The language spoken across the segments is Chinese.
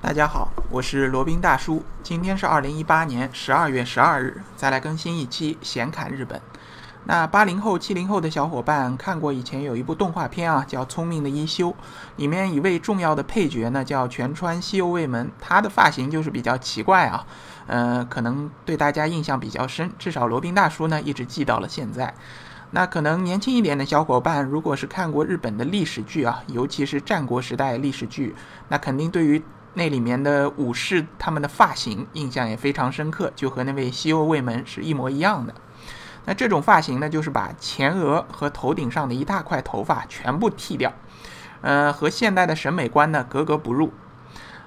大家好，我是罗宾大叔。今天是二零一八年十二月十二日，再来更新一期闲侃日本。那八零后、七零后的小伙伴看过以前有一部动画片啊，叫《聪明的一休》，里面一位重要的配角呢叫全川西右卫门，他的发型就是比较奇怪啊，呃，可能对大家印象比较深，至少罗宾大叔呢一直记到了现在。那可能年轻一点的小伙伴，如果是看过日本的历史剧啊，尤其是战国时代历史剧，那肯定对于。那里面的武士他们的发型印象也非常深刻，就和那位西欧卫门是一模一样的。那这种发型呢，就是把前额和头顶上的一大块头发全部剃掉，呃，和现代的审美观呢格格不入。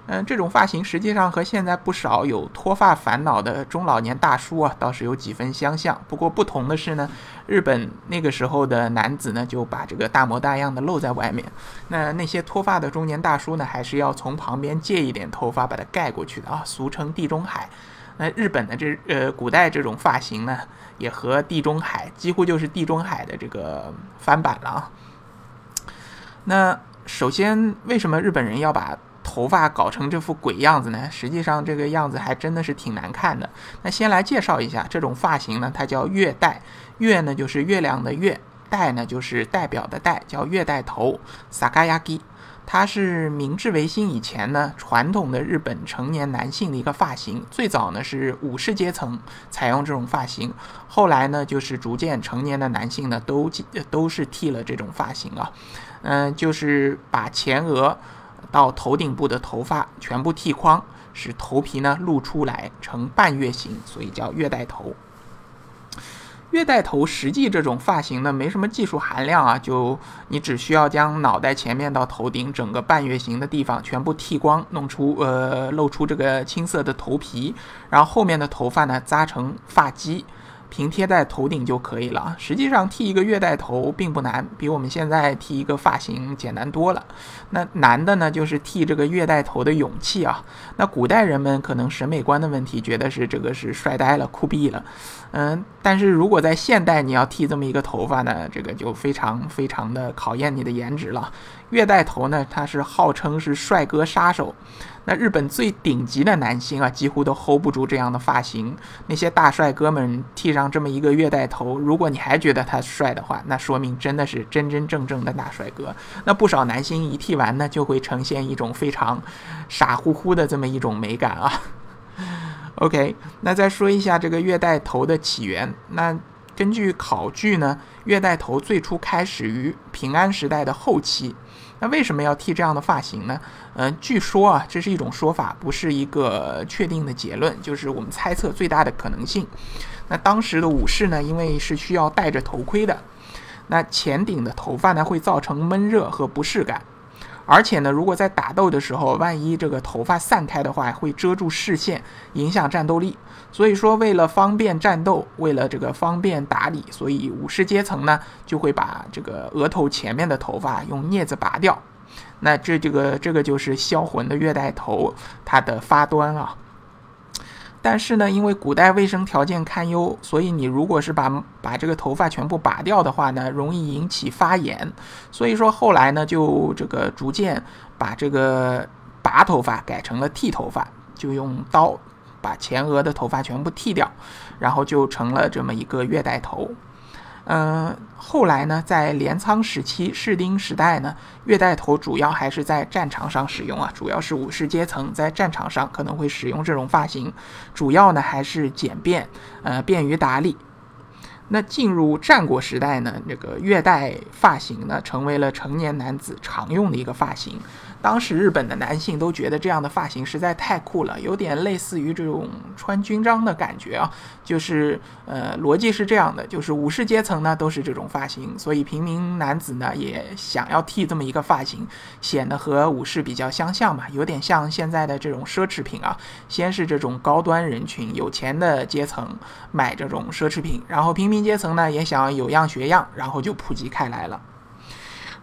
嗯，这种发型实际上和现在不少有脱发烦恼的中老年大叔啊，倒是有几分相像。不过不同的是呢，日本那个时候的男子呢，就把这个大模大样的露在外面。那那些脱发的中年大叔呢，还是要从旁边借一点头发把它盖过去的啊，俗称地中海。那日本的这呃古代这种发型呢，也和地中海几乎就是地中海的这个翻版了啊。那首先，为什么日本人要把？头发搞成这副鬼样子呢？实际上这个样子还真的是挺难看的。那先来介绍一下这种发型呢，它叫月带。月呢就是月亮的月，带呢就是代表的带，叫月带头。sakayaki，它是明治维新以前呢传统的日本成年男性的一个发型。最早呢是武士阶层采用这种发型，后来呢就是逐渐成年的男性呢都都是剃了这种发型啊。嗯，就是把前额。到头顶部的头发全部剃光，使头皮呢露出来，呈半月形，所以叫月带头。月带头实际这种发型呢，没什么技术含量啊，就你只需要将脑袋前面到头顶整个半月形的地方全部剃光，弄出呃露出这个青色的头皮，然后后面的头发呢扎成发髻。平贴在头顶就可以了。实际上剃一个月带头并不难，比我们现在剃一个发型简单多了。那难的呢，就是剃这个月带头的勇气啊。那古代人们可能审美观的问题，觉得是这个是帅呆了、酷毙了。嗯，但是如果在现代你要剃这么一个头发呢，这个就非常非常的考验你的颜值了。月带头呢，它是号称是帅哥杀手。那日本最顶级的男星啊，几乎都 hold 不住这样的发型。那些大帅哥们剃上这么一个月带头，如果你还觉得他帅的话，那说明真的是真真正正的大帅哥。那不少男星一剃完呢，就会呈现一种非常傻乎乎的这么一种美感啊。OK，那再说一下这个月带头的起源。那根据考据呢，月带头最初开始于平安时代的后期。那为什么要剃这样的发型呢？嗯，据说啊，这是一种说法，不是一个确定的结论，就是我们猜测最大的可能性。那当时的武士呢，因为是需要戴着头盔的，那前顶的头发呢会造成闷热和不适感。而且呢，如果在打斗的时候，万一这个头发散开的话，会遮住视线，影响战斗力。所以说，为了方便战斗，为了这个方便打理，所以武士阶层呢就会把这个额头前面的头发用镊子拔掉。那这这个这个就是销魂的月带头，它的发端啊。但是呢，因为古代卫生条件堪忧，所以你如果是把把这个头发全部拔掉的话呢，容易引起发炎。所以说后来呢，就这个逐渐把这个拔头发改成了剃头发，就用刀把前额的头发全部剃掉，然后就成了这么一个月带头。嗯，后来呢，在镰仓时期、士丁时代呢，月带头主要还是在战场上使用啊，主要是武士阶层在战场上可能会使用这种发型，主要呢还是简便，呃，便于打理。那进入战国时代呢，这个月带发型呢，成为了成年男子常用的一个发型。当时日本的男性都觉得这样的发型实在太酷了，有点类似于这种穿军装的感觉啊。就是呃，逻辑是这样的，就是武士阶层呢都是这种发型，所以平民男子呢也想要剃这么一个发型，显得和武士比较相像嘛，有点像现在的这种奢侈品啊。先是这种高端人群、有钱的阶层买这种奢侈品，然后平民阶层呢也想有样学样，然后就普及开来了。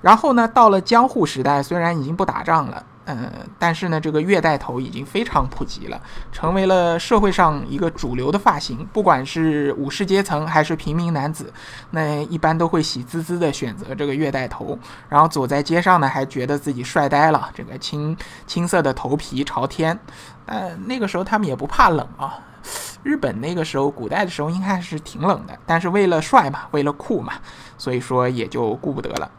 然后呢，到了江户时代，虽然已经不打仗了，嗯，但是呢，这个月带头已经非常普及了，成为了社会上一个主流的发型。不管是武士阶层还是平民男子，那一般都会喜滋滋的选择这个月带头，然后走在街上呢，还觉得自己帅呆了。这个青青色的头皮朝天，但那个时候他们也不怕冷啊。日本那个时候，古代的时候应该是挺冷的，但是为了帅嘛，为了酷嘛，所以说也就顾不得了。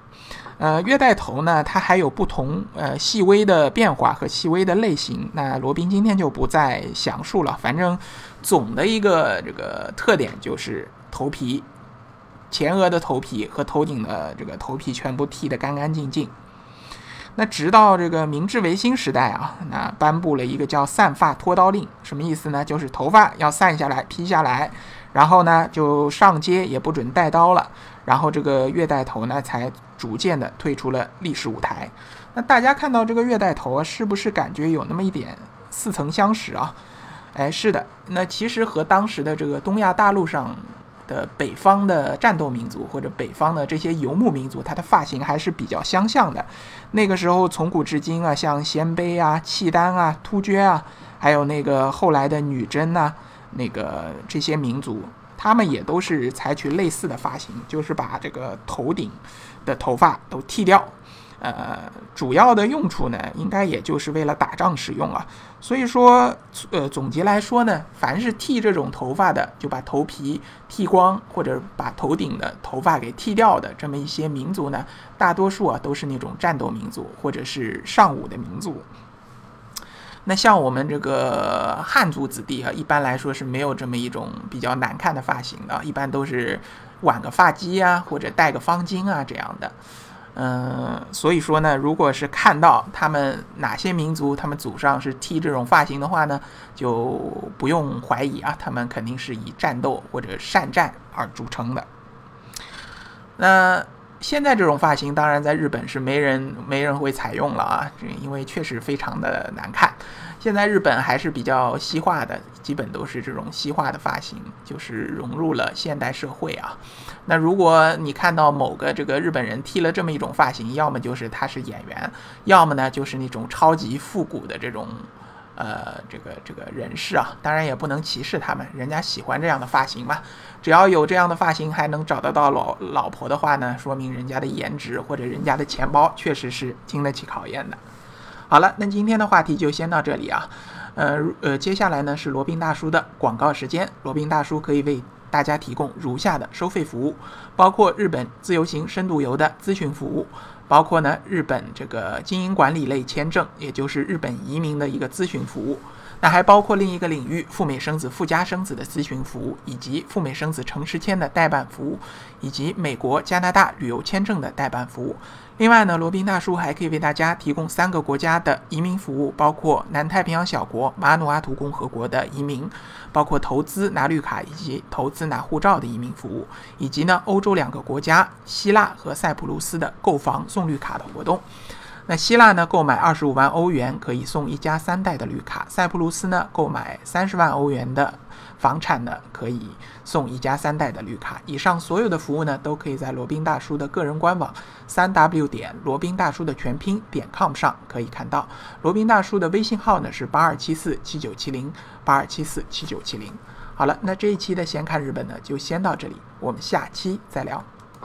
呃，月带头呢，它还有不同呃细微的变化和细微的类型。那罗宾今天就不再详述了。反正总的一个这个特点就是头皮，前额的头皮和头顶的这个头皮全部剃得干干净净。那直到这个明治维新时代啊，那颁布了一个叫散发脱刀令，什么意思呢？就是头发要散下来、披下来，然后呢就上街也不准带刀了。然后这个月带头呢，才逐渐的退出了历史舞台。那大家看到这个月带头啊，是不是感觉有那么一点似曾相识啊？哎，是的。那其实和当时的这个东亚大陆上的北方的战斗民族或者北方的这些游牧民族，它的发型还是比较相像的。那个时候从古至今啊，像鲜卑啊、契丹啊、突厥啊，还有那个后来的女真呐，那个这些民族。他们也都是采取类似的发型，就是把这个头顶的头发都剃掉，呃，主要的用处呢，应该也就是为了打仗使用啊。所以说，呃，总结来说呢，凡是剃这种头发的，就把头皮剃光或者把头顶的头发给剃掉的这么一些民族呢，大多数啊都是那种战斗民族或者是尚武的民族。那像我们这个汉族子弟啊，一般来说是没有这么一种比较难看的发型的，一般都是挽个发髻啊，或者戴个方巾啊这样的。嗯，所以说呢，如果是看到他们哪些民族他们祖上是剃这种发型的话呢，就不用怀疑啊，他们肯定是以战斗或者善战而著称的。那。现在这种发型当然在日本是没人没人会采用了啊，因为确实非常的难看。现在日本还是比较西化的，基本都是这种西化的发型，就是融入了现代社会啊。那如果你看到某个这个日本人剃了这么一种发型，要么就是他是演员，要么呢就是那种超级复古的这种。呃，这个这个人士啊，当然也不能歧视他们，人家喜欢这样的发型嘛。只要有这样的发型还能找得到老老婆的话呢，说明人家的颜值或者人家的钱包确实是经得起考验的。好了，那今天的话题就先到这里啊。呃呃，接下来呢是罗宾大叔的广告时间，罗宾大叔可以为大家提供如下的收费服务，包括日本自由行深度游的咨询服务。包括呢，日本这个经营管理类签证，也就是日本移民的一个咨询服务。那还包括另一个领域，赴美生子、附加生子的咨询服务，以及赴美生子城市签的代办服务，以及美国、加拿大旅游签证的代办服务。另外呢，罗宾大叔还可以为大家提供三个国家的移民服务，包括南太平洋小国马努阿图共和国的移民，包括投资拿绿卡以及投资拿护照的移民服务，以及呢欧洲两个国家希腊和塞浦路斯的购房送绿卡的活动。那希腊呢，购买二十五万欧元可以送一家三代的绿卡；塞浦路斯呢，购买三十万欧元的房产呢，可以送一家三代的绿卡。以上所有的服务呢，都可以在罗宾大叔的个人官网三 w 点罗宾大叔的全拼点 com 上可以看到。罗宾大叔的微信号呢是八二七四七九七零八二七四七九七零。好了，那这一期的闲看日本呢，就先到这里，我们下期再聊。